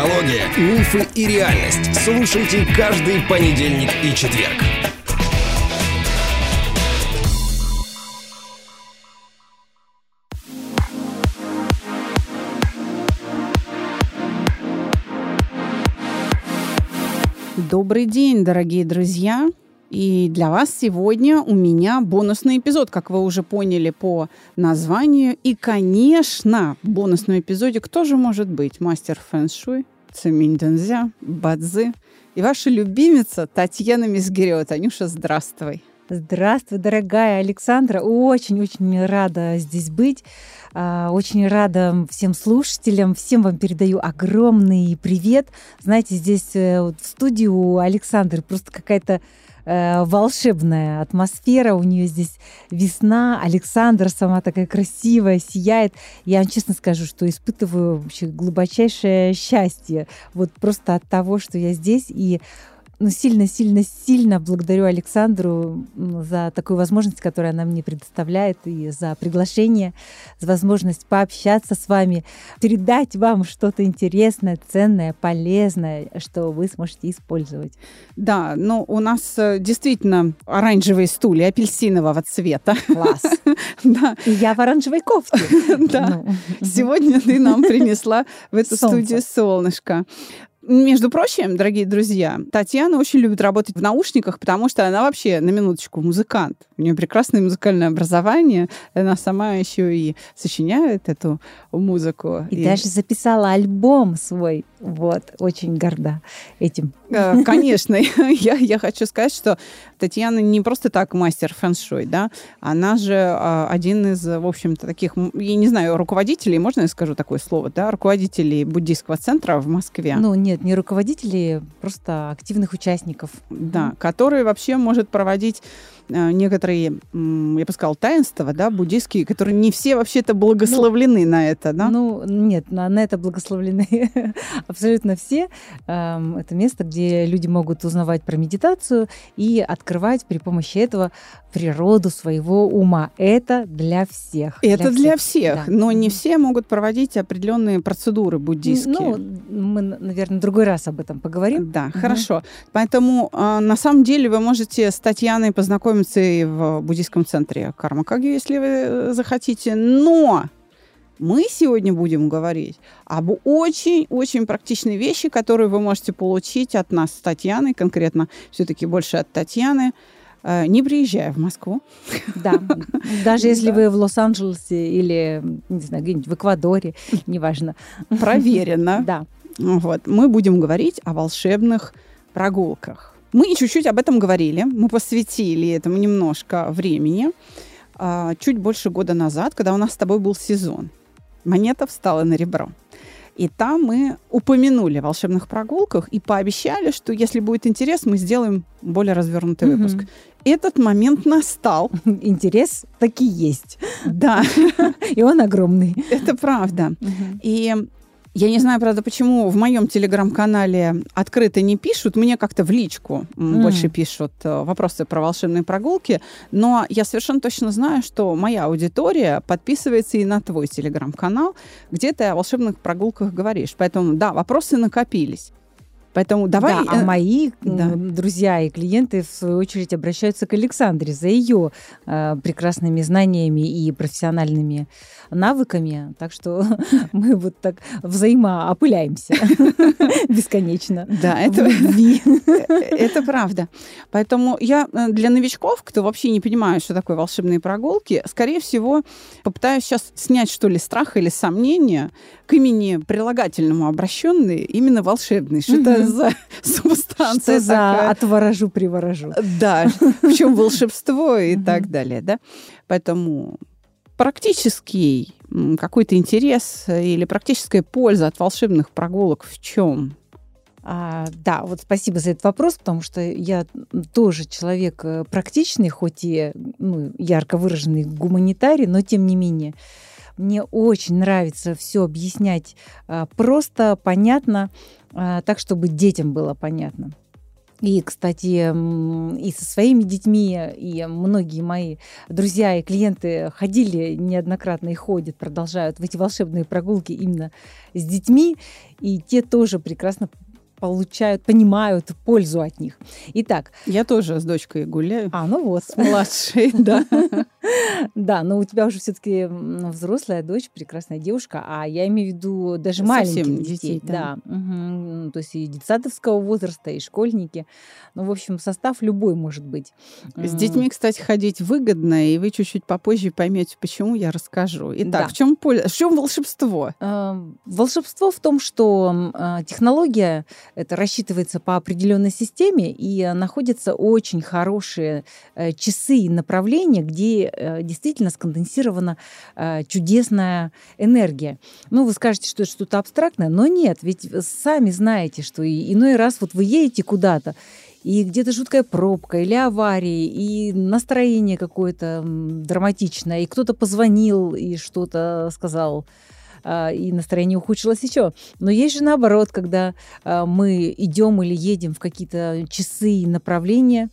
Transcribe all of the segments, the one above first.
Психология, мифы и реальность. Слушайте каждый понедельник и четверг. Добрый день, дорогие друзья! И для вас сегодня у меня бонусный эпизод, как вы уже поняли по названию. И, конечно, в бонусном эпизоде кто же может быть? Мастер фэн-шуй, Циминь Бадзи и ваша любимица Татьяна Мизгирева. Танюша, здравствуй. Здравствуй, дорогая Александра. Очень-очень рада здесь быть. А, очень рада всем слушателям, всем вам передаю огромный привет. Знаете, здесь э, в студию у Александры просто какая-то э, волшебная атмосфера. У нее здесь весна. Александра сама такая красивая, сияет. Я вам честно скажу, что испытываю вообще глубочайшее счастье. Вот просто от того, что я здесь. И ну, сильно-сильно-сильно благодарю Александру за такую возможность, которую она мне предоставляет, и за приглашение, за возможность пообщаться с вами, передать вам что-то интересное, ценное, полезное, что вы сможете использовать. Да, ну у нас э, действительно оранжевые стулья апельсинового цвета. Класс. Да. И я в оранжевой кофте. Да. Ну, Сегодня ты нам принесла в эту студию солнышко. Между прочим, дорогие друзья, Татьяна очень любит работать в наушниках, потому что она вообще, на минуточку, музыкант. У нее прекрасное музыкальное образование. Она сама еще и сочиняет эту музыку. И, и... даже записала альбом свой. Вот, очень горда этим. Э, конечно. я, я хочу сказать, что Татьяна не просто так мастер фэн-шуй, да, она же а, один из, в общем-то, таких, я не знаю, руководителей, можно я скажу такое слово, да, руководителей буддийского центра в Москве. Ну, нет, не руководителей, просто активных участников. Да, которые вообще может проводить некоторые, я бы сказала, таинства, да, буддийские, которые не все вообще-то благословлены ну, на это, да? Ну, нет, на, на это благословлены абсолютно все. Эм, это место, где люди могут узнавать про медитацию и открывать при помощи этого природу своего ума. Это для всех. Это для всех, для всех да. но не все могут проводить определенные процедуры буддийские. Ну, мы, наверное, другой раз об этом поговорим. Да, угу. хорошо. Поэтому а, на самом деле вы можете с Татьяной познакомиться и в буддийском центре Кармакаги, если вы э, захотите. Но мы сегодня будем говорить об очень-очень практичной вещи, которые вы можете получить от нас с Татьяной, конкретно все-таки больше от Татьяны – Э, не приезжая в Москву. Да, даже если вы в Лос-Анджелесе или, не знаю, где-нибудь в Эквадоре, неважно. Проверено. Да. Вот. Мы будем говорить о волшебных прогулках. Мы чуть-чуть об этом говорили, мы посвятили этому немножко времени. А, чуть больше года назад, когда у нас с тобой был сезон. Монета встала на ребро. И там мы упомянули о волшебных прогулках и пообещали, что если будет интерес, мы сделаем более развернутый mm-hmm. выпуск. Этот момент настал. Интерес таки есть. Да. И он огромный. Это правда. И я не знаю, правда, почему в моем телеграм-канале открыто не пишут. Мне как-то в личку mm. больше пишут э, вопросы про волшебные прогулки. Но я совершенно точно знаю, что моя аудитория подписывается и на твой телеграм-канал, где ты о волшебных прогулках говоришь. Поэтому, да, вопросы накопились. Поэтому давай... Да, а э, мои да. друзья и клиенты, в свою очередь, обращаются к Александре за ее э, прекрасными знаниями и профессиональными навыками. Так что мы вот так взаимоопыляемся бесконечно. Да, это, это правда. Поэтому я э, для новичков, кто вообще не понимает, что такое волшебные прогулки, скорее всего, попытаюсь сейчас снять, что ли, страх или сомнение к имени прилагательному обращенные именно волшебный. Что это за субстанция Что за отворожу, приворожу. Да, в чем волшебство и так далее, да. Поэтому практический какой-то интерес или практическая польза от волшебных прогулок в чем? А, да, вот спасибо за этот вопрос, потому что я тоже человек э, практичный, хоть и ну, ярко выраженный гуманитарий, но тем не менее. Мне очень нравится все объяснять а, просто, понятно, а, так, чтобы детям было понятно. И, кстати, и со своими детьми, и многие мои друзья и клиенты ходили неоднократно и ходят, продолжают в эти волшебные прогулки именно с детьми, и те тоже прекрасно получают, понимают пользу от них. Итак. Я тоже с дочкой гуляю. А, ну вот. С младшей, да. Да, но у тебя уже все-таки взрослая дочь, прекрасная девушка, а я имею в виду даже маленьких детей. Да. То есть и детсадовского возраста, и школьники. Ну, в общем, состав любой может быть. С детьми, кстати, ходить выгодно, и вы чуть-чуть попозже поймете, почему я расскажу. Итак, в чем в чем волшебство? Волшебство в том, что технология это рассчитывается по определенной системе, и находятся очень хорошие э, часы и направления, где э, действительно сконденсирована э, чудесная энергия. Ну, вы скажете, что это что-то абстрактное, но нет, ведь сами знаете, что иной раз вот вы едете куда-то, и где-то жуткая пробка или аварии, и настроение какое-то драматичное, и кто-то позвонил и что-то сказал и настроение ухудшилось еще. Но есть же наоборот, когда а, мы идем или едем в какие-то часы и направления,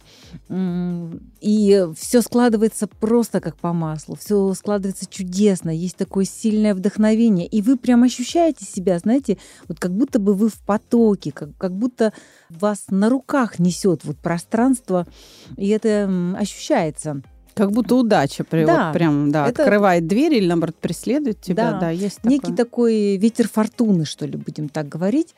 и все складывается просто как по маслу, все складывается чудесно, есть такое сильное вдохновение, и вы прям ощущаете себя, знаете, вот как будто бы вы в потоке, как, как будто вас на руках несет вот пространство, и это ощущается. Как будто удача при, да, вот прям да, это... открывает дверь или, наоборот, преследует тебя. Да, да есть Некий такой ветер фортуны, что ли, будем так говорить.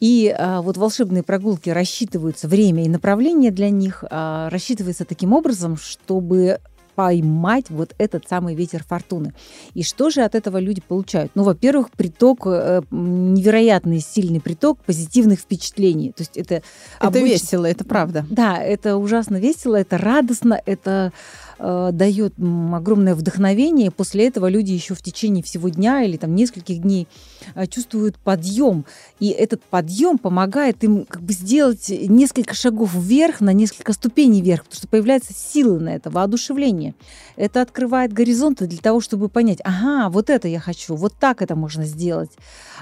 И а, вот волшебные прогулки рассчитываются, время и направление для них а, рассчитывается таким образом, чтобы поймать вот этот самый ветер фортуны. И что же от этого люди получают? Ну, во-первых, приток, э, невероятный сильный приток позитивных впечатлений. То есть это... Это обыч... весело, это правда. Да, это ужасно весело, это радостно, это э, дает огромное вдохновение. После этого люди еще в течение всего дня или там нескольких дней э, чувствуют подъем. И этот подъем помогает им как бы сделать несколько шагов вверх, на несколько ступеней вверх, потому что появляется сила на это, воодушевление. Это открывает горизонты для того, чтобы понять, ага, вот это я хочу, вот так это можно сделать.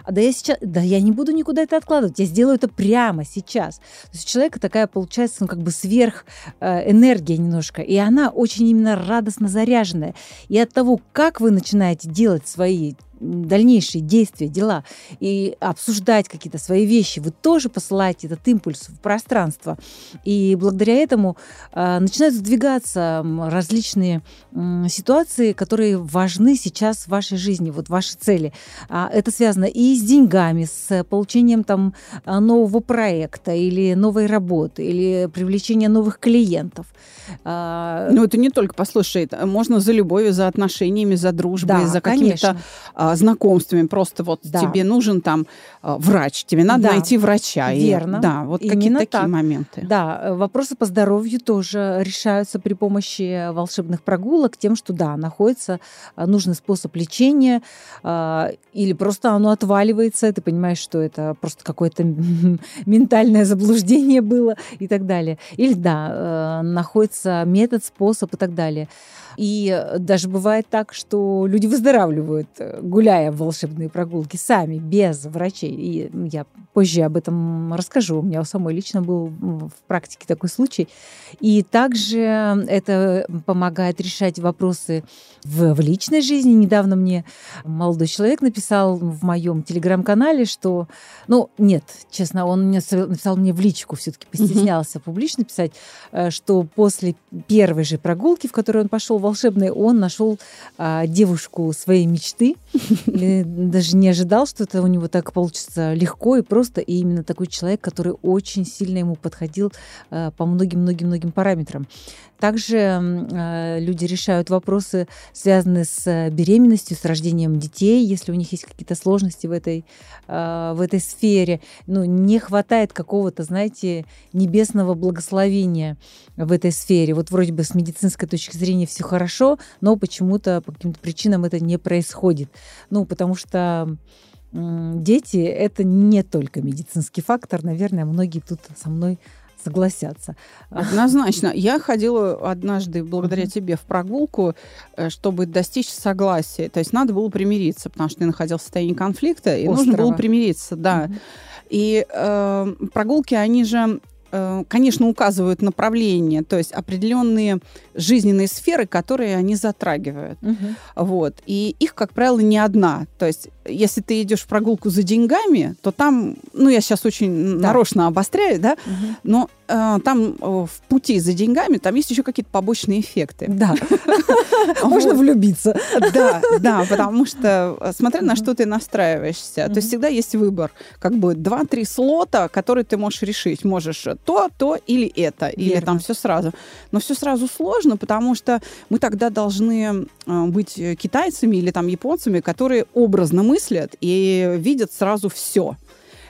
А да я сейчас, да я не буду никуда это откладывать, я сделаю это прямо сейчас. То есть у человека такая получается, ну как бы сверх э, немножко, и она очень очень именно радостно заряженная. И от того, как вы начинаете делать свои дальнейшие действия, дела и обсуждать какие-то свои вещи, вы тоже посылаете этот импульс в пространство. И благодаря этому э, начинают сдвигаться различные э, ситуации, которые важны сейчас в вашей жизни, вот ваши цели. А это связано и с деньгами, с получением там нового проекта или новой работы, или привлечения новых клиентов. А, ну, это не только, послушай, можно за любовью, за отношениями, за дружбой, да, за какими-то а, знакомствами. Просто вот да. тебе нужен там а, врач, тебе надо да. найти врача. Верно. И, да, вот какие-то такие так. моменты. Да, вопросы по здоровью тоже решаются при помощи волшебных прогулок тем, что, да, находится нужный способ лечения, или просто оно отваливается, ты понимаешь, что это просто какое-то ментальное заблуждение было и так далее. Или, да, э, находится метод, способ и так далее. И даже бывает так, что люди выздоравливают, э, гуляя в волшебные прогулки сами, без врачей. И я позже об этом расскажу. У меня у самой лично был в практике такой случай. И также это помогает решать вопросы в, в личной жизни. Недавно мне молодой человек написал в моем телеграм-канале, что, ну, нет, честно, он мне написал мне в личку, все-таки постеснялся публично писать, э, что после первой же прогулки, в которую он пошел волшебной, он нашел а, девушку своей мечты. Даже не ожидал, что это у него так получится легко и просто. И именно такой человек, который очень сильно ему подходил а, по многим-многим-многим параметрам. Также э, люди решают вопросы, связанные с э, беременностью, с рождением детей, если у них есть какие-то сложности в этой, э, в этой сфере. Ну, не хватает какого-то, знаете, небесного благословения в этой сфере. Вот вроде бы с медицинской точки зрения все хорошо, но почему-то по каким-то причинам это не происходит. Ну, потому что дети — это не только медицинский фактор. Наверное, многие тут со мной согласятся. Однозначно. Я ходила однажды благодаря тебе в прогулку, э, чтобы достичь согласия. То есть надо было примириться, потому что ты находился в состоянии конфликта, и Острова. нужно было примириться, да. И э, прогулки, они же конечно, указывают направление, то есть определенные жизненные сферы, которые они затрагивают. Мгм. Вот. И их, как правило, не одна. То есть, если ты идешь в прогулку за деньгами, то там, ну, я сейчас очень Да. нарочно обостряю, да, Мгм. но э, там э, в пути за деньгами там есть еще какие-то побочные эффекты. Да. Можно влюбиться. Да, да, потому что э, смотря на что ты настраиваешься, то есть всегда есть выбор, как бы два-три слота, которые ты можешь решить. Можешь то, то или это, или там все сразу. Но все сразу сложно, потому что мы тогда должны э, быть китайцами или там японцами, которые образно мыслят и видят сразу все.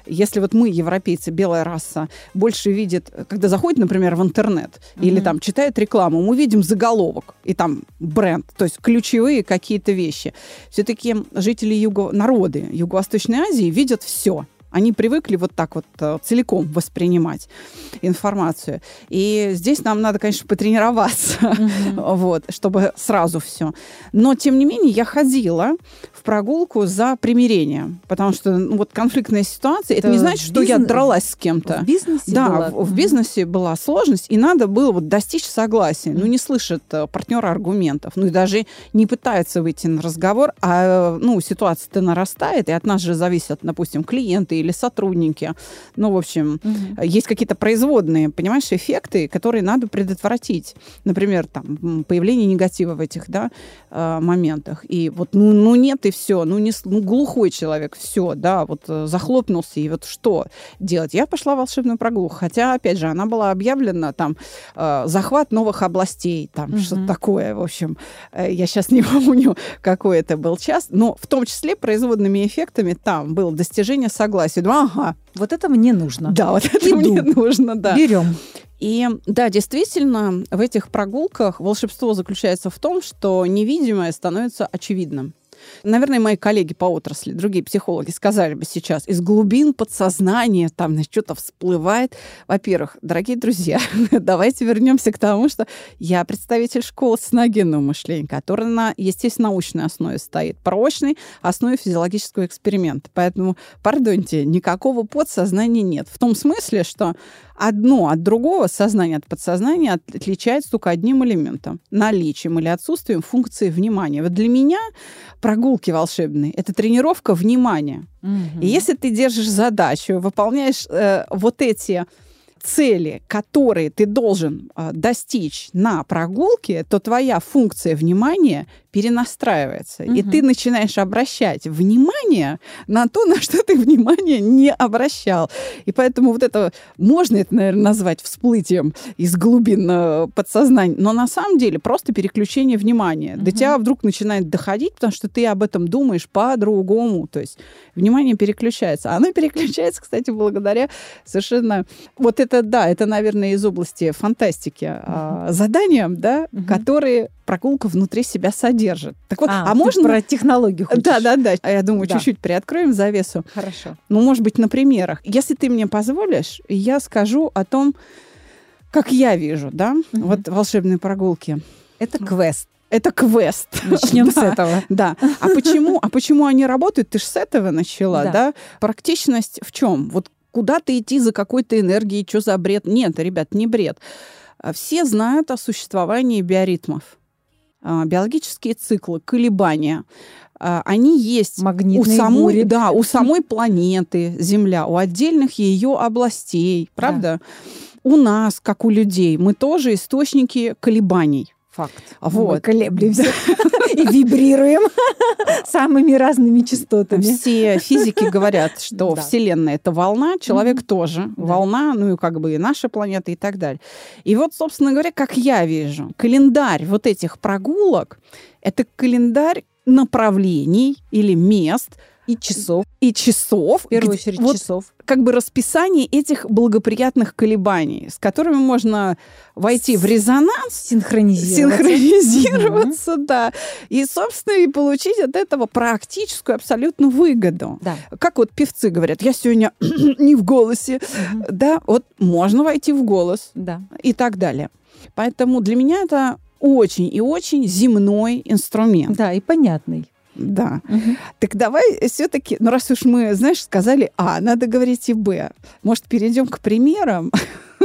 Если вот мы, европейцы, белая раса, больше видит, когда заходит, например, в интернет или Мгм. там читает рекламу, мы видим заголовок и там бренд, то есть ключевые какие-то вещи. Все-таки жители юго... народы Юго-Восточной Азии видят все. Они привыкли вот так вот э, целиком воспринимать информацию. И здесь нам надо, конечно, потренироваться, Мгм. вот, чтобы сразу все. Но, тем не менее, я ходила в прогулку за примирением, потому что ну, вот конфликтная ситуация, это, Это не значит, что я бизнес- дралась с кем-то. В бизнесе Да, была? в, в бизнесе была сложность, и надо было вот достичь согласия. Ну, не слышит э, партнера аргументов, ну, и даже не пытается выйти на разговор, а, э, ну, ситуация-то нарастает, и от нас же зависят, допустим, клиенты или сотрудники. Ну, в общем, Мгм. есть какие-то производные, понимаешь, эффекты, которые надо предотвратить. Например, там, появление негатива в этих, да, э, моментах. И вот, ну, ну нет, и все. Ну, не, ну, глухой человек, все, да, вот э, захлопнулся, и вот что делать? Я пошла в волшебную прогулку, хотя, опять же, она была объявлена там э, захват новых областей, там Мгм. что-то такое, в общем. Я сейчас не помню, какой это был час, но в том числе производными эффектами там было достижение согласия. Думаю, ага, Вот это мне нужно. да, вот это Иду. мне нужно, да. Берем. И да, действительно, в этих прогулках волшебство заключается в том, что невидимое становится очевидным. Наверное, мои коллеги по отрасли, другие психологи сказали бы сейчас, из глубин подсознания там что-то всплывает. Во-первых, дорогие друзья, давайте вернемся к тому, что я представитель школы синогенного мышления, которая на, естественно, научной основе стоит, прочной основе физиологического эксперимента. Поэтому, пардоньте, никакого подсознания нет. В том смысле, что одно от другого, сознание от подсознания отличается только одним элементом – наличием или отсутствием функции внимания. Вот для меня прогулки волшебные – это тренировка внимания. Мгм. И если ты держишь задачу, выполняешь э, вот эти цели, которые ты должен э, достичь на прогулке, то твоя функция внимания перенастраивается. И Мгм. ты начинаешь обращать внимание на то, на что ты внимание не обращал. И поэтому вот это, можно это, наверное, назвать всплытием из глубин э, подсознания, но на самом деле просто переключение внимания. До Мгм. тебя вдруг начинает доходить, потому что ты об этом думаешь по-другому. То есть внимание переключается. Оно переключается, кстати, благодаря совершенно... Вот это, да, это, наверное, из области фантастики а, заданиям, да, Мгм. которые прогулка внутри себя содержит. Так вот, а, ты можно... про технологию хочешь? Да, да, да. А я думаю, Да. чуть-чуть приоткроем завесу. Хорошо. Ну, может быть, на примерах. Если ты мне позволишь, я скажу о том, как я вижу, да, Мгм. вот волшебные прогулки. Это квест. Это квест. Начнем с этого. Да. А почему, а почему они работают? Ты же с этого начала, Да. да? Практичность в чем? Вот куда-то идти за какой-то энергией, что за бред? Нет, ребят, не бред. А Все знают о существовании биоритмов. А, Биологические циклы, колебания. а, Они есть у Магнитные самой, бури. да, у самой планеты Земля, у отдельных ее областей, правда? У нас, как у людей, мы тоже источники колебаний. Факт. Вот. Мы колеблемся и вибрируем самыми разными частотами. Все физики говорят, что. Вселенная это волна, человек тоже волна, ну и как бы и наша планета и так далее. И вот, собственно говоря, как я вижу, календарь вот этих прогулок это календарь направлений или мест И часов. и часов. В первую очередь вот часов. как бы расписание этих благоприятных колебаний, с которыми можно войти в резонанс, Синхронизироваться. синхронизироваться, да, и, собственно, и получить от этого практическую абсолютно выгоду. Да. Как вот певцы говорят, я сегодня не в голосе, Мгм. да, вот можно войти в голос Да. и так далее. Поэтому для меня это очень и очень земной инструмент. Да, и понятный. Да. Мгм. Так давай все-таки, ну раз уж мы, знаешь, сказали А, надо говорить и Б. Может, перейдем к примерам?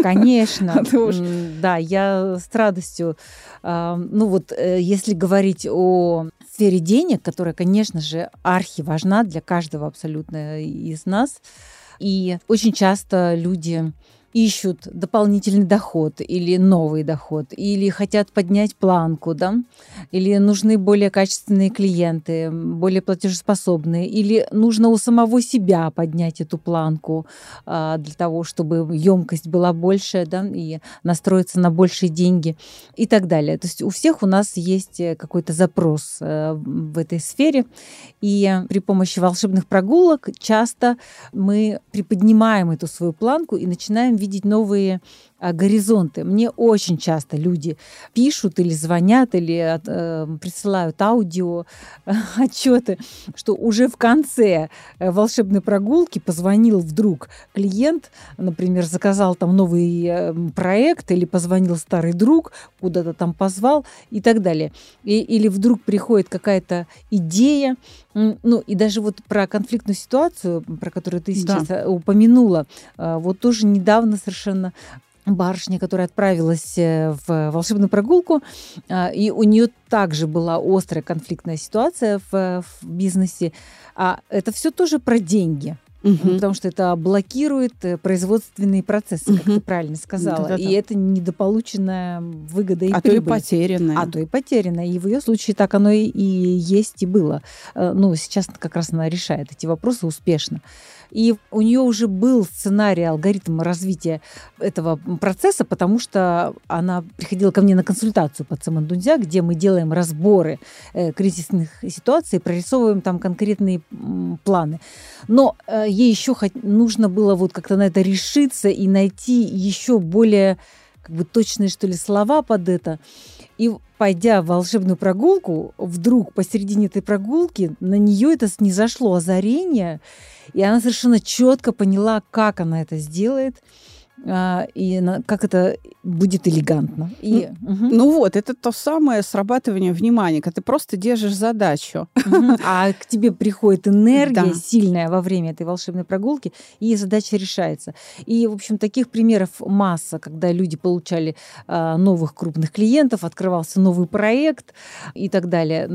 Конечно. Да, я с радостью. Ну вот, э, если говорить о сфере денег, которая, конечно же, архи важна для каждого абсолютно из нас, и очень часто люди ищут дополнительный доход или новый доход, или хотят поднять планку, да, или нужны более качественные клиенты, более платежеспособные, или нужно у самого себя поднять эту планку а, для того, чтобы емкость была больше, да, и настроиться на большие деньги и так далее. То есть у всех у нас есть э, какой-то запрос а, в этой сфере, и при помощи волшебных прогулок часто мы приподнимаем эту свою планку и начинаем видеть новые горизонты. Мне очень часто люди пишут или звонят, или э, присылают аудио э, отчеты, что уже в конце э, волшебной прогулки позвонил вдруг клиент, например, заказал там новый э, проект, или позвонил старый друг, куда-то там позвал и так далее. И, или вдруг приходит какая-то идея, ну и даже вот про конфликтную ситуацию, про которую ты сейчас да. упомянула, э, вот тоже недавно совершенно барышня, которая отправилась э, в волшебную прогулку, а, и у нее также была острая конфликтная ситуация в, в бизнесе. А это все тоже про деньги. Угу. Потому что это блокирует э, производственные процессы, как ты правильно сказала. Да-да-да. И это недополученная выгода и а прибыль. то и потерянная. А то и потерянная. И в ее случае так оно и есть, и было. Э, ну, сейчас как раз она решает эти вопросы успешно. И у нее уже был сценарий, алгоритм развития этого процесса, потому что она приходила ко мне на консультацию под Самандунзя, где мы делаем разборы э, кризисных ситуаций, прорисовываем там конкретные планы. Но э, ей еще нужно было вот как-то на это решиться и найти еще более как бы точные, что ли, слова под это. И пойдя в волшебную прогулку, вдруг посередине этой прогулки на нее это снизошло озарение, и она совершенно четко поняла, как она это сделает – и как это будет элегантно. И, ну, угу. ну вот, это то самое срабатывание внимания, когда ты просто держишь задачу. Угу. А к тебе приходит энергия да. сильная во время этой волшебной прогулки, и задача решается. И, в общем, таких примеров масса, когда люди получали а, новых крупных клиентов, открывался новый проект и так далее.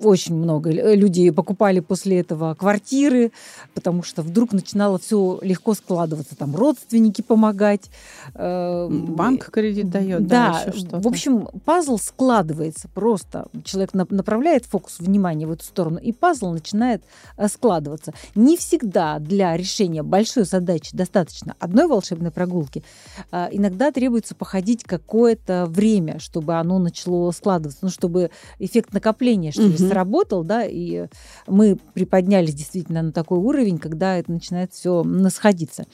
Очень много. Люди покупали после этого квартиры, потому что вдруг начинало все легко складываться. Там родственники помогали, помогать. Э, Банк кредит дает, да, да в общем, пазл складывается просто. Человек направляет фокус внимания в эту сторону, и пазл начинает э, складываться. Не всегда для решения большой задачи достаточно одной волшебной прогулки. Э, иногда требуется походить какое-то время, чтобы оно начало складываться, ну, чтобы эффект накопления, что ли, угу. сработал, да, и мы приподнялись действительно на такой уровень, когда это начинает все насходиться.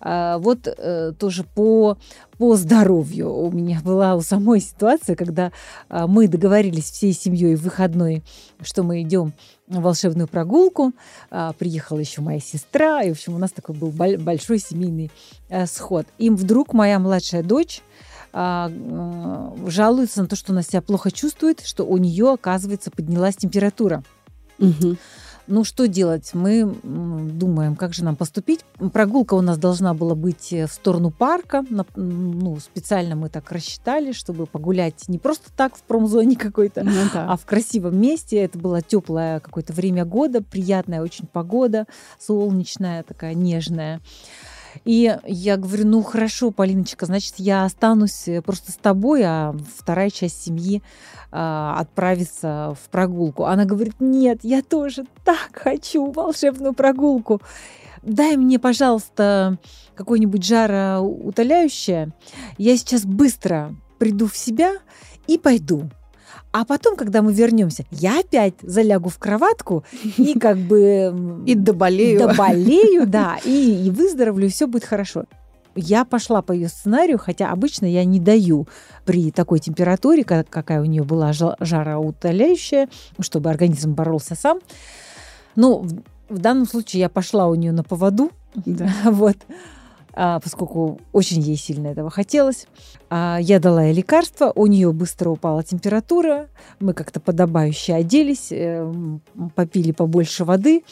А, вот э, тоже по, по здоровью у меня была у самой ситуация, когда а, мы договорились всей семьей в выходной, что мы идем волшебную прогулку. А, приехала еще моя сестра, и, в общем, у нас такой был большой семейный э, сход. Им вдруг моя младшая дочь жалуется на то, что она себя плохо чувствует, что у нее, оказывается, поднялась температура. Угу. Ну, что делать? Мы думаем, как же нам поступить. Прогулка у нас должна была быть э, в сторону парка. Ну, специально мы так рассчитали, чтобы погулять не просто так в промзоне какой-то, ну, да. а в красивом месте. Это было теплое какое-то время года, приятная очень погода, солнечная, такая нежная. И я говорю, ну хорошо, Полиночка, значит, я останусь э, просто с тобой, а вторая часть семьи а, отправиться в прогулку. Она говорит, нет, я тоже так хочу волшебную прогулку. Дай мне, пожалуйста, какое-нибудь жароутоляющее. Я сейчас быстро приду в себя и пойду. А потом, когда мы вернемся, я опять залягу в кроватку и как бы... И доболею. Доболею, да, и, и выздоровлю, и все будет хорошо. Я пошла по ее сценарию, хотя обычно я не даю при такой температуре, какая у нее была жароутоляющая, чтобы организм боролся сам. Но в, в данном случае я пошла у нее на поводу, да. вот, поскольку очень ей сильно этого хотелось. А, я дала ей лекарство, у нее быстро упала температура, мы как-то подобающе оделись, э, попили побольше воды,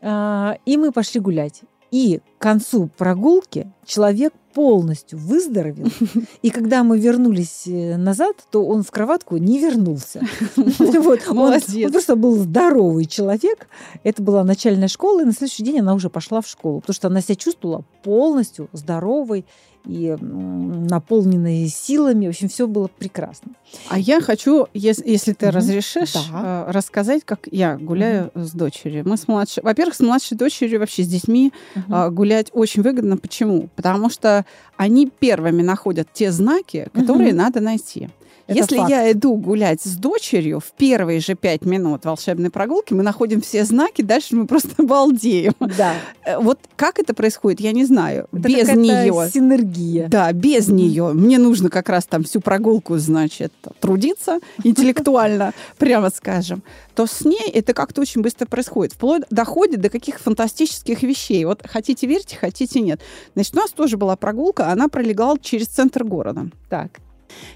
а, и мы пошли гулять. И к концу прогулки человек полностью выздоровел. И когда мы вернулись э, назад, то он в кроватку не вернулся. Вот, он, он просто был здоровый человек. Это была начальная школа, и на следующий день она уже пошла в школу, потому что она себя чувствовала полностью здоровой, и наполненные силами. В общем, все было прекрасно. А я хочу, если, если ты угу. разрешишь, да. Э, рассказать, как я гуляю угу. с дочерью. Мы с младшей, во-первых, с младшей дочерью вообще с детьми угу. гулять очень выгодно. Почему? Потому что они первыми находят те знаки, которые угу. надо найти. Это Если факт. я иду гулять с дочерью, в первые же пять минут волшебной прогулки мы находим все знаки, дальше мы просто балдеем. Да. Э, вот как это происходит, я не знаю. Это без нее. синергия. Да, без mm-hmm. нее. Мне нужно как раз там всю прогулку, значит, трудиться интеллектуально, прямо скажем. То с ней это как-то очень быстро происходит. Вплоть доходит до каких фантастических вещей. Вот хотите верьте, хотите нет. Значит, у нас тоже была прогулка, она пролегала через центр города. Так.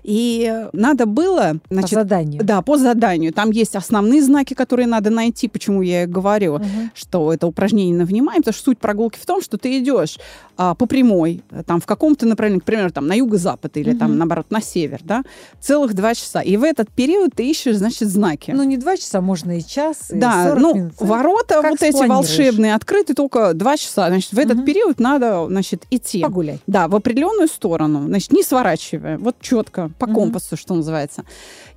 И надо было... Значит, по заданию. Да, по заданию. Там есть основные знаки, которые надо найти. Почему я и говорю, угу. что это упражнение на внимание. Потому что суть прогулки в том, что ты идешь а, по прямой, там, в каком-то направлении, к примеру, там, на юго-запад или угу. там, наоборот, на север, да, целых два часа. И в этот период ты ищешь, значит, знаки. Ну, не два часа, можно и час, и Да, ну, минут. ворота как вот эти волшебные открыты только два часа. Значит, в этот угу. период надо, значит, идти. Погулять. Да, в определенную сторону. Значит, не сворачивая. Вот четко, по угу. компасу, что называется.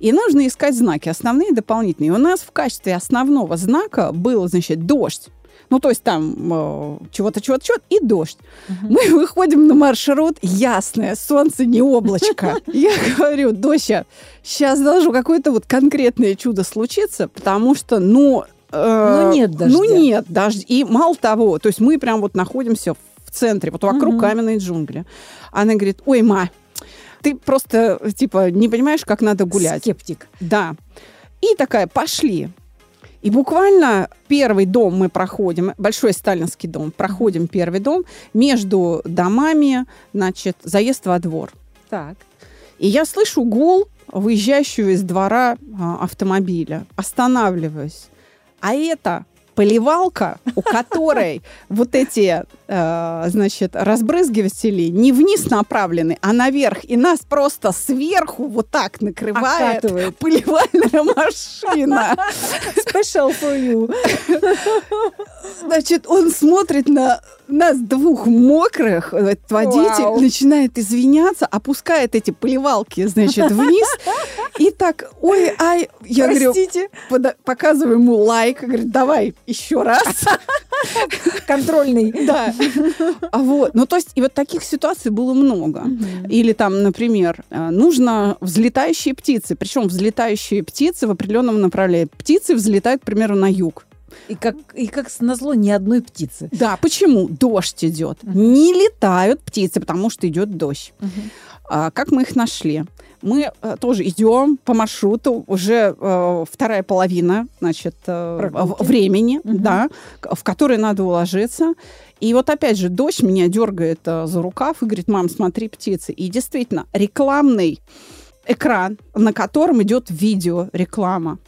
И нужно искать знаки, основные и дополнительные. У нас в качестве основного знака был, значит, дождь. Ну, то есть там э, чего-то, чего-то, чего-то, и дождь. Угу. Мы выходим на маршрут, ясное, солнце, не облачко. Я говорю, Дося, сейчас должно какое-то вот конкретное чудо случиться, потому что, ну... Э, ну, нет дождя. Ну, нет дождя. И мало того, то есть мы прям вот находимся в центре, вот вокруг угу. каменные джунгли. Она говорит, ой, ма, ты просто, типа, не понимаешь, как надо гулять. Скептик. Да. И такая, пошли. И буквально первый дом мы проходим, большой сталинский дом, проходим первый дом, между домами, значит, заезд во двор. Так. И я слышу гул выезжающего из двора а, автомобиля. Останавливаюсь. А это поливалка, у которой вот эти, значит, разбрызгиватели не вниз направлены, а наверх. И нас просто сверху вот так накрывает Окатывает. поливальная машина. Special for you. Значит, он смотрит на нас двух мокрых, этот водитель Вау. начинает извиняться, опускает эти поливалки, значит, вниз. И так, ой, ай, я Простите. говорю, показываю ему лайк, говорит, давай еще раз. Контрольный. Да. А вот, ну то есть, и вот таких ситуаций было много. Или там, например, э, нужно взлетающие птицы, причем взлетающие птицы в определенном направлении. Птицы взлетают, к примеру, на юг. И как, и как назло ни одной птицы. Да, почему? Дождь идет. Uh-huh. Не летают птицы, потому что идет дождь. Uh-huh. А, как мы их нашли? Мы а, тоже идем по маршруту, уже а, вторая половина, значит, а, времени, uh-huh. да, в которой надо уложиться. И вот опять же, дождь меня дергает а, за рукав и говорит, мам, смотри птицы. И действительно, рекламный экран, на котором идет видео реклама.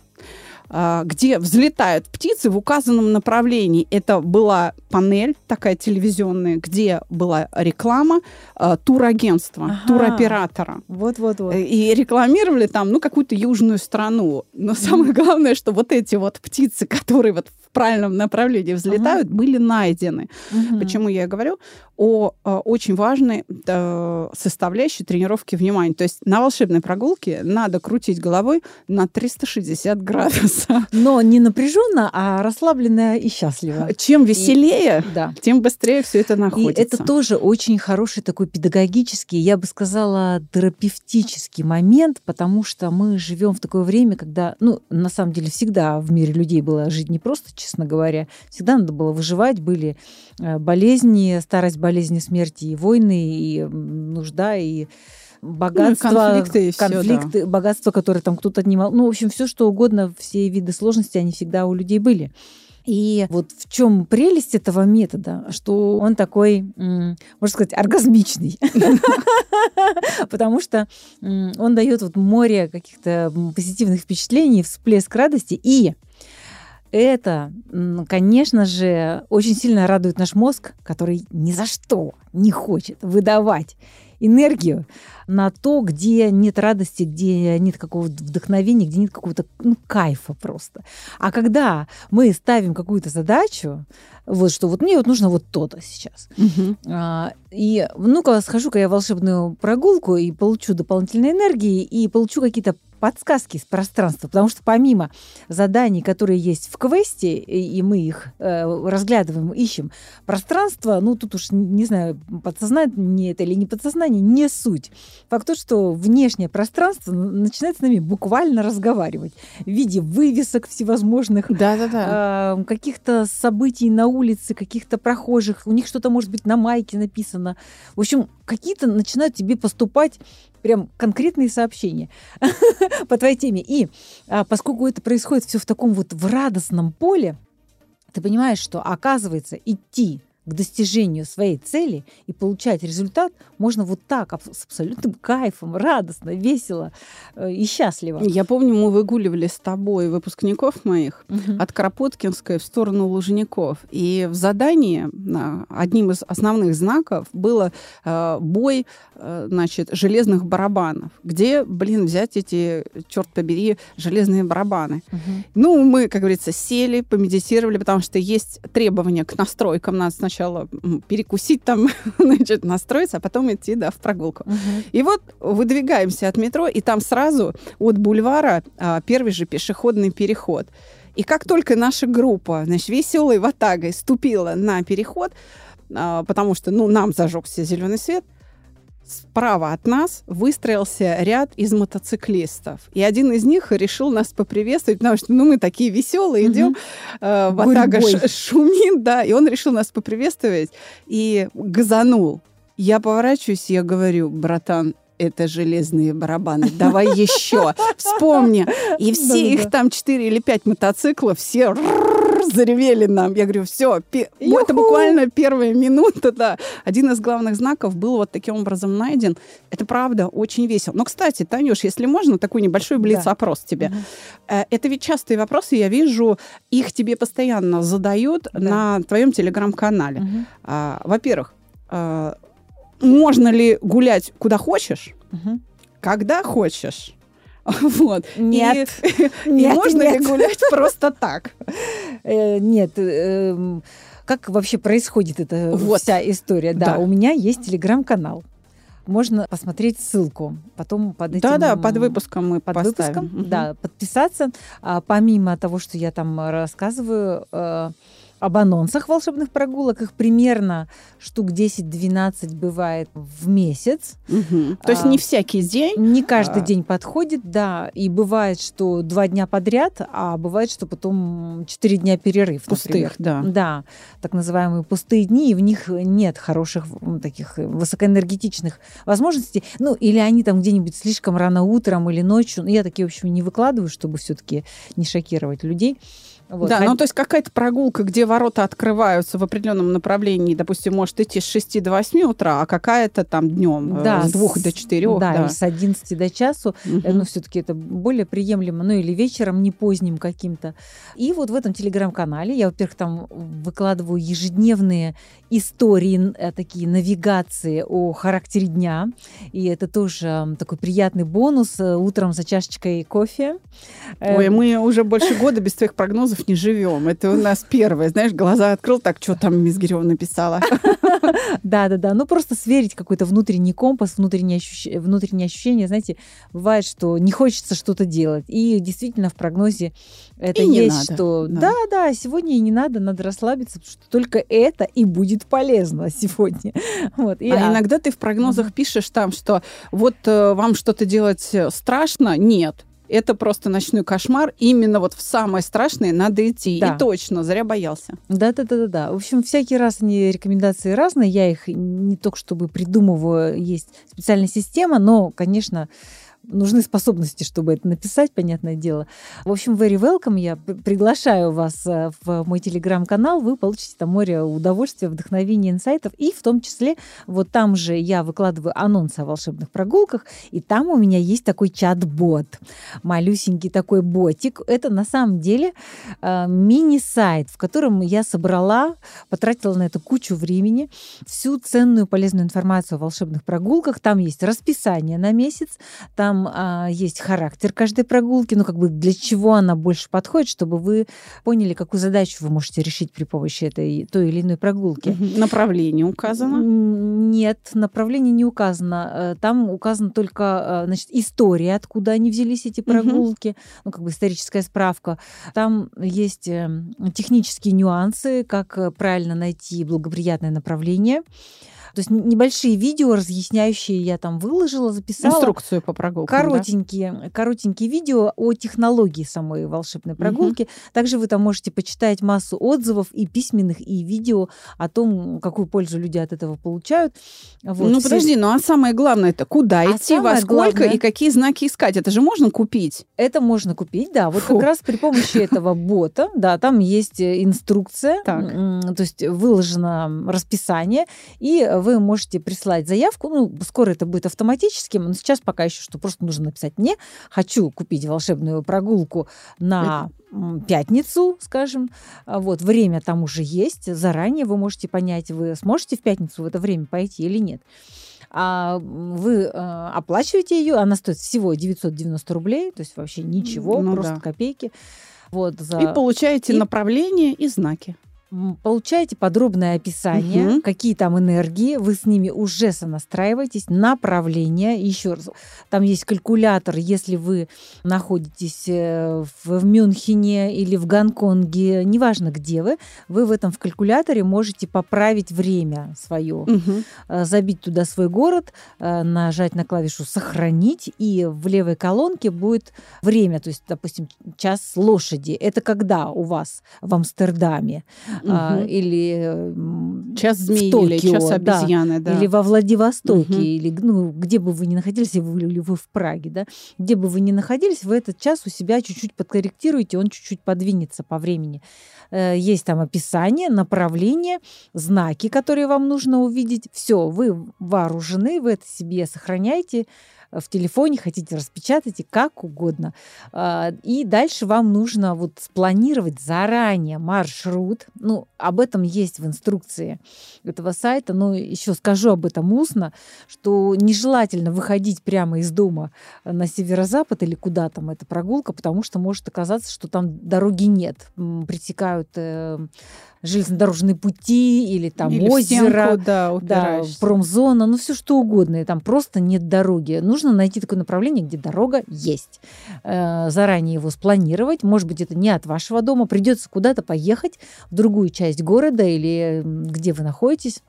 А, где взлетают птицы в указанном направлении. Это была панель такая телевизионная, где была реклама э, турагентства, ага. туроператора. Вот-вот-вот. И рекламировали там, ну, какую-то южную страну. Но самое главное, что вот эти вот птицы, которые вот в правильном направлении взлетают, ага. были найдены. Угу. Почему я говорю о, о очень важной э, составляющей тренировки внимания. То есть на волшебной прогулке надо крутить головой на 360 градусов. Но не напряженно, а расслабленно и счастливо. Чем веселее, и, да. тем быстрее все это находится. И это тоже очень хороший такой педагогический, я бы сказала, терапевтический момент, потому что мы живем в такое время, когда, ну, на самом деле, всегда в мире людей было жить не просто, честно говоря, всегда надо было выживать, были э, болезни, старость болезни, смерти и войны, и нужда, и богатство, конфликты, и конфликты все, да. богатство, которое там кто-то отнимал. Ну, в общем, все что угодно, все виды сложности, они всегда у людей были. И вот в чем прелесть этого метода, что он такой, можно сказать, оргазмичный, потому что он дает вот море каких-то позитивных впечатлений, всплеск радости и это, конечно же, очень сильно радует наш мозг, который ни за что не хочет выдавать энергию на то, где нет радости, где нет какого-то вдохновения, где нет какого-то ну, кайфа просто. А когда мы ставим какую-то задачу, вот что вот мне вот нужно вот то-то сейчас. Угу. А, и ну-ка схожу-ка я волшебную прогулку и получу дополнительной энергии, и получу какие-то подсказки из пространства, потому что помимо заданий, которые есть в квесте, и мы их э, разглядываем, ищем, пространство, ну тут уж не знаю, подсознание это или не подсознание, не суть. Факт то, что внешнее пространство начинает с нами буквально разговаривать в виде вывесок всевозможных, да -да -да. Э, каких-то событий на улице, каких-то прохожих, у них что-то может быть на майке написано. В общем, какие-то начинают тебе поступать прям конкретные сообщения по твоей теме. И а, поскольку это происходит все в таком вот в радостном поле, ты понимаешь, что оказывается идти к достижению своей цели и получать результат можно вот так, с абсолютным кайфом, радостно, весело э, и счастливо. Я помню, мы выгуливали с тобой выпускников моих угу. от Кропоткинской в сторону Лужников. И в задании одним из основных знаков было э, бой э, значит, железных барабанов. Где, блин, взять эти, черт побери, железные барабаны? Угу. Ну, мы, как говорится, сели, помедитировали, потому что есть требования к настройкам. Надо сначала сначала перекусить там, значит, настроиться, а потом идти, да, в прогулку. Угу. И вот выдвигаемся от метро, и там сразу от бульвара а, первый же пешеходный переход. И как только наша группа, значит, веселой ватагой ступила на переход, а, потому что, ну, нам зажегся зеленый свет – справа от нас выстроился ряд из мотоциклистов. И один из них решил нас поприветствовать, потому что ну, мы такие веселые, идем, угу. э, Ватага шумит, да, и он решил нас поприветствовать и газанул. Я поворачиваюсь, я говорю, братан, это железные барабаны. Давай еще. Вспомни. И все их там четыре или пять мотоциклов, все заревели нам. Я говорю, все, это буквально первая минута, да. Один из главных знаков был вот таким образом найден. Это правда очень весело. Но, кстати, Танюш, если можно, такой небольшой блиц-опрос тебе. Угу. Это ведь частые вопросы, я вижу, их тебе постоянно задают да. на твоем телеграм-канале. Угу. А, во-первых, а, можно ли гулять куда хочешь, угу. когда хочешь? Вот. Нет. И, нет можно нет. ли гулять просто так? Э, нет. Эм, как вообще происходит эта вот. вся история? Да, да. у меня есть телеграм-канал. Можно посмотреть ссылку. Потом под этим... Да-да, под выпуском мы под поставим. выпуском, угу. да, подписаться. А, помимо того, что я там рассказываю, э, об анонсах волшебных прогулок. Их примерно штук 10-12 бывает в месяц. Угу. То есть а, не всякий день? Не каждый а... день подходит, да. И бывает, что два дня подряд, а бывает, что потом четыре дня перерыв. Пустых, да. Да, так называемые пустые дни, и в них нет хороших таких высокоэнергетичных возможностей. Ну, или они там где-нибудь слишком рано утром или ночью. Ну, я такие, в общем, не выкладываю, чтобы все-таки не шокировать людей. Вот. Да, ну то есть какая-то прогулка, где ворота открываются в определенном направлении, допустим, может идти с 6 до 8 утра, а какая-то там днем э, да, с 2 до 4. Да, да. с 11 до часу, угу. ну все-таки это более приемлемо, ну или вечером, не поздним каким-то. И вот в этом телеграм-канале я, во-первых, там выкладываю ежедневные истории, э, такие навигации о характере дня, и это тоже такой приятный бонус э, утром за чашечкой кофе. Ой, мы уже больше года без твоих прогнозов не живем. Это у нас первое. Знаешь, глаза открыл, так, что там мисс Гирева написала. Да-да-да. Ну, просто сверить какой-то внутренний компас, внутреннее, ощущ... внутреннее ощущение. Знаете, бывает, что не хочется что-то делать. И действительно в прогнозе это есть, что да-да, сегодня и не надо, надо расслабиться, потому что только это и будет полезно сегодня. Вот. И, а, а иногда ты в прогнозах угу. пишешь там, что вот э, вам что-то делать страшно? Нет это просто ночной кошмар. Именно вот в самое страшное надо идти. Да. И точно, зря боялся. Да-да-да-да. В общем, всякий раз они рекомендации разные. Я их не только чтобы придумываю, есть специальная система, но, конечно, нужны способности, чтобы это написать, понятное дело. В общем, very welcome. Я приглашаю вас э, в мой телеграм-канал. Вы получите там море удовольствия, вдохновения, инсайтов. И в том числе вот там же я выкладываю анонсы о волшебных прогулках. И там у меня есть такой чат-бот. Малюсенький такой ботик. Это на самом деле э, мини-сайт, в котором я собрала, потратила на это кучу времени, всю ценную полезную информацию о волшебных прогулках. Там есть расписание на месяц, там а, есть характер каждой прогулки, ну как бы для чего она больше подходит, чтобы вы поняли, какую задачу вы можете решить при помощи этой той или иной прогулки. Направление указано? Нет, направление не указано. Э, там указана только э, значит, история, откуда они взялись, эти прогулки, угу. ну как бы историческая справка. Там есть эм, технические нюансы, как э, правильно найти благоприятное направление. То есть небольшие видео, разъясняющие, я там выложила, записала. Инструкцию по прогулкам, Коротенькие, да? коротенькие видео о технологии самой волшебной прогулки. Угу. Также вы там можете почитать массу отзывов и письменных, и видео о том, какую пользу люди от этого получают. Вот, ну, все... подожди, ну а самое главное это куда а идти, во сколько главное... и какие знаки искать? Это же можно купить? Это можно купить, да. Вот Фу. как раз при помощи этого бота, да, там есть э, инструкция, так. то есть выложено расписание, и вы можете прислать заявку. Ну, скоро это будет автоматическим, но сейчас пока еще что просто нужно написать мне. Хочу купить волшебную прогулку на пятницу, скажем. А вот, время там уже есть. Заранее вы можете понять, вы сможете в пятницу в это время пойти или нет а вы э, оплачиваете ее, она стоит всего 990 рублей, то есть вообще ничего, ну, просто да. копейки. Вот, за... И получаете и... направление и знаки получаете подробное описание, угу. какие там энергии, вы с ними уже сонастраиваетесь, направление. Еще раз, там есть калькулятор, если вы находитесь э, в Мюнхене или в Гонконге, неважно где вы, вы в этом в калькуляторе можете поправить время свое, угу. забить туда свой город, э, нажать на клавишу «Сохранить», и в левой колонке будет время, то есть, допустим, час лошади. Это когда у вас в Амстердаме угу. а, или час змеи Токио, или час обезьяны, да, да. или во Владивостоке, угу. или ну, где бы вы ни находились, вы, или вы в Праге, да, где бы вы ни находились, в этот час у себя чуть-чуть подкорректируете, он чуть-чуть подвинется по времени. Э, есть там описание, направление, знаки, которые вам нужно увидеть. Все, вы вооружены, вы это себе сохраняете в телефоне, хотите распечатать как угодно. А, и дальше вам нужно вот спланировать заранее маршрут. Ну, об этом есть в инструкции этого сайта, но еще скажу об этом устно, что нежелательно выходить прямо из дома на северо-запад или куда там эта прогулка, потому что может оказаться, что там дороги нет, притекают э, железнодорожные пути или там или озеро, стенку, да, да, промзона, ну все что угодно, и там просто нет дороги. Нужно найти такое направление, где дорога есть. Э, заранее его спланировать. Может быть, это не от вашего дома, придется куда-то поехать в другую часть города или где вы находитесь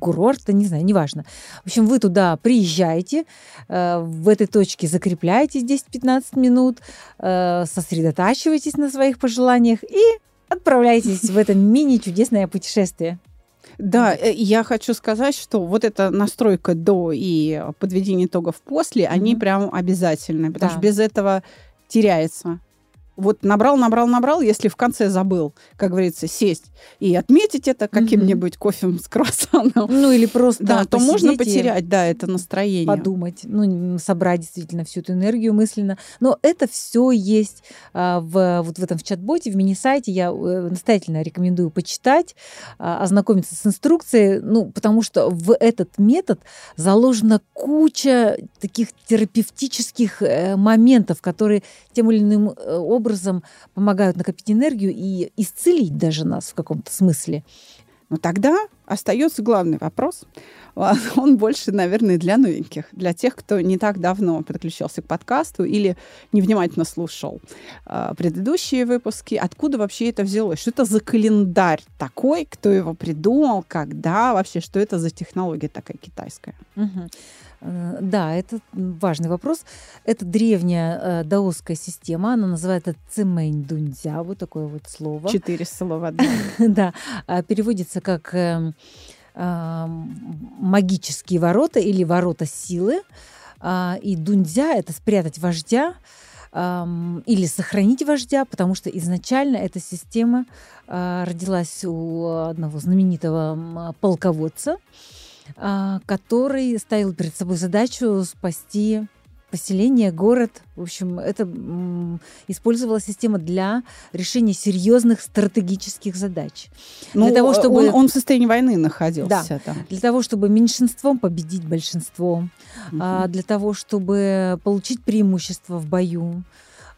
курорта, не знаю, неважно. В общем, вы туда приезжаете, э, в этой точке закрепляетесь 10-15 минут, э, сосредотачиваетесь на своих пожеланиях и отправляйтесь в это мини-чудесное путешествие. Да, э, я хочу сказать, что вот эта настройка до и подведение итогов после, mm-hmm. они прям обязательны, потому да. что без этого теряется вот набрал, набрал, набрал, если в конце забыл, как говорится, сесть и отметить это каким-нибудь кофе с круассаном. Ну или просто да, то можно потерять, да, это настроение. Подумать, ну собрать действительно всю эту энергию мысленно. Но это все есть а, в вот в этом в чат-боте, в мини-сайте. Я э, настоятельно рекомендую почитать, а, ознакомиться с инструкцией, ну потому что в этот метод заложена куча таких терапевтических э, моментов, которые тем или иным образом образом помогают накопить энергию и исцелить даже нас в каком-то смысле. Но тогда остается главный вопрос. Он больше, наверное, для новеньких, для тех, кто не так давно подключился к подкасту или невнимательно слушал э, предыдущие выпуски. Откуда вообще это взялось? Что это за календарь такой? Кто его придумал? Когда? Вообще, что это за технология такая китайская? Угу. Э, да, это важный вопрос. Это древняя э, даосская система, она называется цимэнь дунзя, вот такое вот слово. Четыре слова, да. Да, а переводится как э, магические ворота или ворота силы. А, и дуньцзя — это спрятать вождя, или сохранить вождя, потому что изначально эта система а, родилась у одного знаменитого полководца, который ставил перед собой задачу спасти поселение, город. В общем, это использовалась система для решения серьезных стратегических задач. Ну, для того, чтобы... он, он в состоянии войны находился. Да, там. для того, чтобы меньшинством победить большинством, угу. а, для того, чтобы получить преимущество в бою,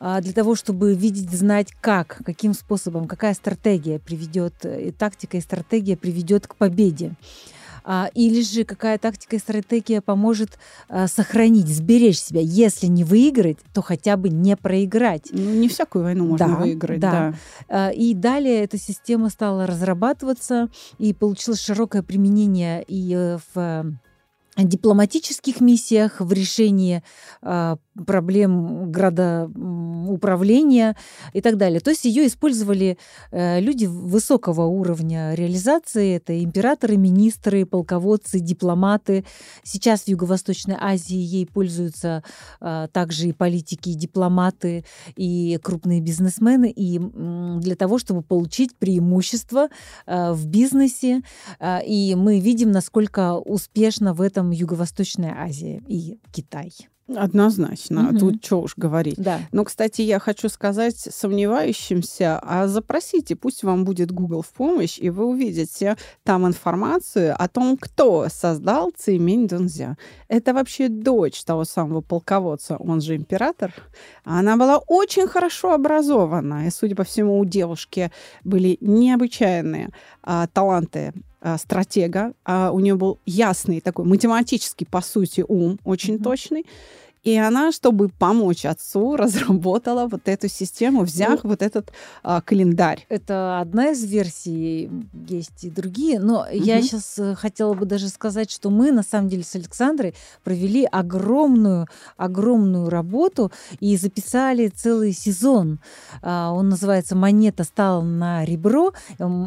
а, для того, чтобы видеть, знать, как, каким способом, какая стратегия приведет, и тактика и стратегия приведет к победе. А, или же какая тактика и стратегия поможет а, сохранить, сберечь себя. Если не выиграть, то хотя бы не проиграть. Ну, не всякую войну можно да, выиграть. Да. да. И далее эта система стала разрабатываться и получила широкое применение и э, в дипломатических миссиях, в решении э, проблем градоуправления и так далее. То есть ее использовали э, люди высокого уровня реализации. Это императоры, министры, полководцы, дипломаты. Сейчас в Юго-Восточной Азии ей пользуются э, также и политики, и дипломаты, и крупные бизнесмены. И для того, чтобы получить преимущество э, в бизнесе. И мы видим, насколько успешно в этом Юго-Восточная Азия и Китай. Однозначно. Угу. Тут что уж говорить. Да. Но, кстати, я хочу сказать сомневающимся, а запросите, пусть вам будет Google в помощь, и вы увидите там информацию о том, кто создал Цимень Дунзя. Это вообще дочь того самого полководца, он же император. Она была очень хорошо образована, и, судя по всему, у девушки были необычайные а, таланты а, стратега. А у нее был ясный такой математический, по сути, ум, очень mm-hmm. точный. И она, чтобы помочь отцу, разработала вот эту систему, взяв ну, вот этот а, календарь. Это одна из версий, есть и другие. Но угу. я сейчас э, хотела бы даже сказать, что мы на самом деле с Александрой провели огромную, огромную работу и записали целый сезон. А, он называется «Монета стала на ребро».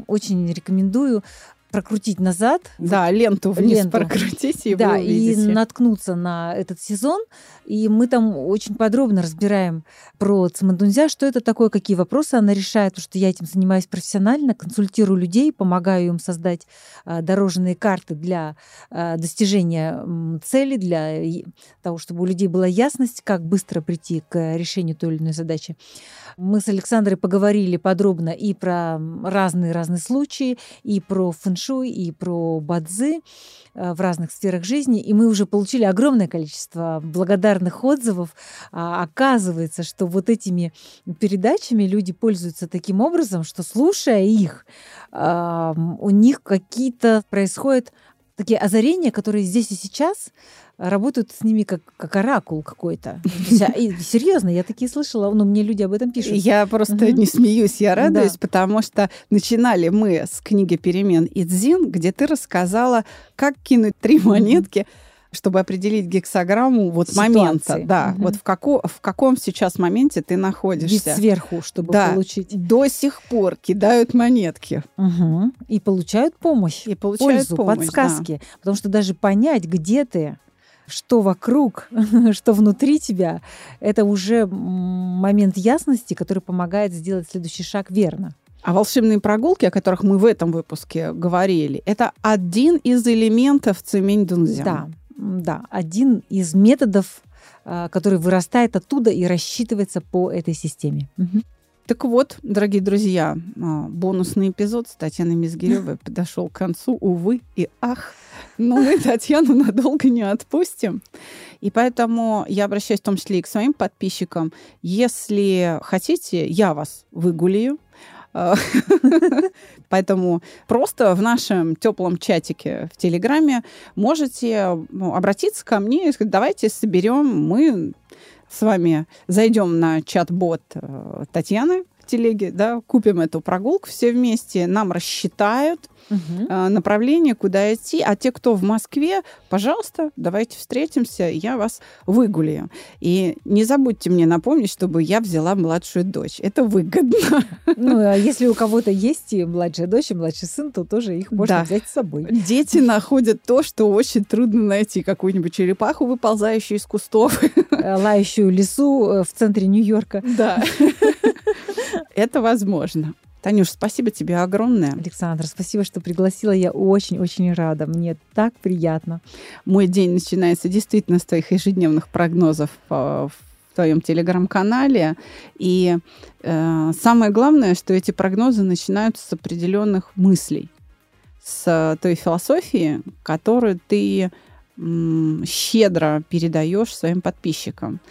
очень рекомендую прокрутить назад. Да, ленту вниз ленту. прокрутить, и да, и наткнуться на этот сезон. И мы там очень подробно разбираем про Цимандунзя, что это такое, какие вопросы она решает, потому что я этим занимаюсь профессионально, консультирую людей, помогаю им создать а, дорожные карты для а, достижения цели, для того, чтобы у людей была ясность, как быстро прийти к решению той или иной задачи. Мы с Александрой поговорили подробно и про разные-разные случаи, и про фэншуй, и про бадзы э, в разных сферах жизни. И мы уже получили огромное количество благодарных отзывов. А оказывается, что вот этими передачами люди пользуются таким образом, что слушая их, у них какие-то происходят такие озарения, которые здесь и сейчас работают с ними как, как оракул какой-то. Серьезно, я такие слышала, но мне люди об этом пишут. Я просто угу. не смеюсь, я радуюсь, да. потому что начинали мы с книги «Перемен Идзин», где ты рассказала, как кинуть три монетки чтобы определить гексограмму вот Ситуации. момента, да, угу. вот в, како, в каком сейчас моменте ты находишься. Вид сверху, чтобы да, получить. До сих пор кидают монетки. Угу. И получают помощь, и получают пользу, помощь, подсказки. Да. Потому что даже понять, где ты, что вокруг, что внутри тебя, это уже момент ясности, который помогает сделать следующий шаг верно. А волшебные прогулки, о которых мы в этом выпуске говорили, это один из элементов цемень дунзян. Да, да, один из методов, а, который вырастает оттуда и рассчитывается по этой системе. Угу. Так вот, дорогие друзья, а, бонусный эпизод с Татьяной Мизгиревой подошел к концу, увы и ах. Но мы Татьяну надолго не отпустим. И поэтому я обращаюсь в том числе и к своим подписчикам. Если хотите, я вас выгуляю. Поэтому просто в нашем теплом чатике в Телеграме можете ну, обратиться ко мне и сказать, давайте соберем, мы с вами зайдем на чат-бот э, Татьяны, телеге, да, купим эту прогулку все вместе, нам рассчитают, угу. направление, куда идти. А те, кто в Москве, пожалуйста, давайте встретимся, я вас выгуляю. И не забудьте мне напомнить, чтобы я взяла младшую дочь. Это выгодно. Ну, а если у кого-то есть и младшая дочь, и младший сын, то тоже их можно да. взять с собой. Дети находят то, что очень трудно найти. Какую-нибудь черепаху, выползающую из кустов. Э, лающую лесу э, в центре Нью-Йорка. Да. Это возможно. Танюш, спасибо тебе огромное. Александр, спасибо, что пригласила. Я очень-очень рада. Мне так приятно. Мой день начинается действительно с твоих ежедневных прогнозов а, в твоем телеграм-канале. И э, самое главное, что эти прогнозы начинаются с определенных мыслей, с той философии, которую ты м, щедро передаешь своим подписчикам.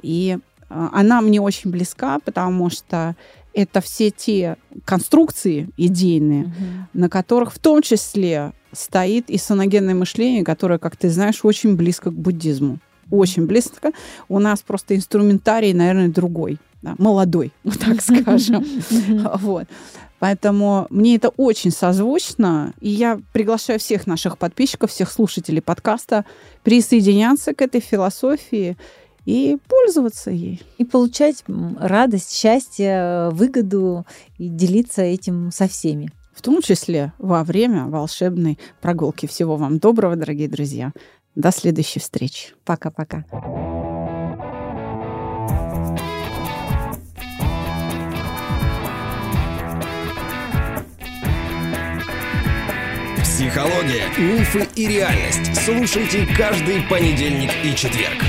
И э, она мне очень близка, потому что это все те конструкции идейные, угу. на которых в том числе стоит и саногенное мышление, которое, как ты знаешь, очень близко к буддизму. Очень близко. У нас просто инструментарий, наверное, другой. Да, молодой, вот так скажем. Вот. Поэтому мне это очень созвучно, и я приглашаю всех наших подписчиков, всех слушателей подкаста присоединяться к этой философии и пользоваться ей. И получать радость, счастье, выгоду и делиться этим со всеми. В том числе во время волшебной прогулки. Всего вам доброго, дорогие друзья. До следующей встречи. Пока-пока. Психология, мифы и реальность. Слушайте каждый понедельник и четверг.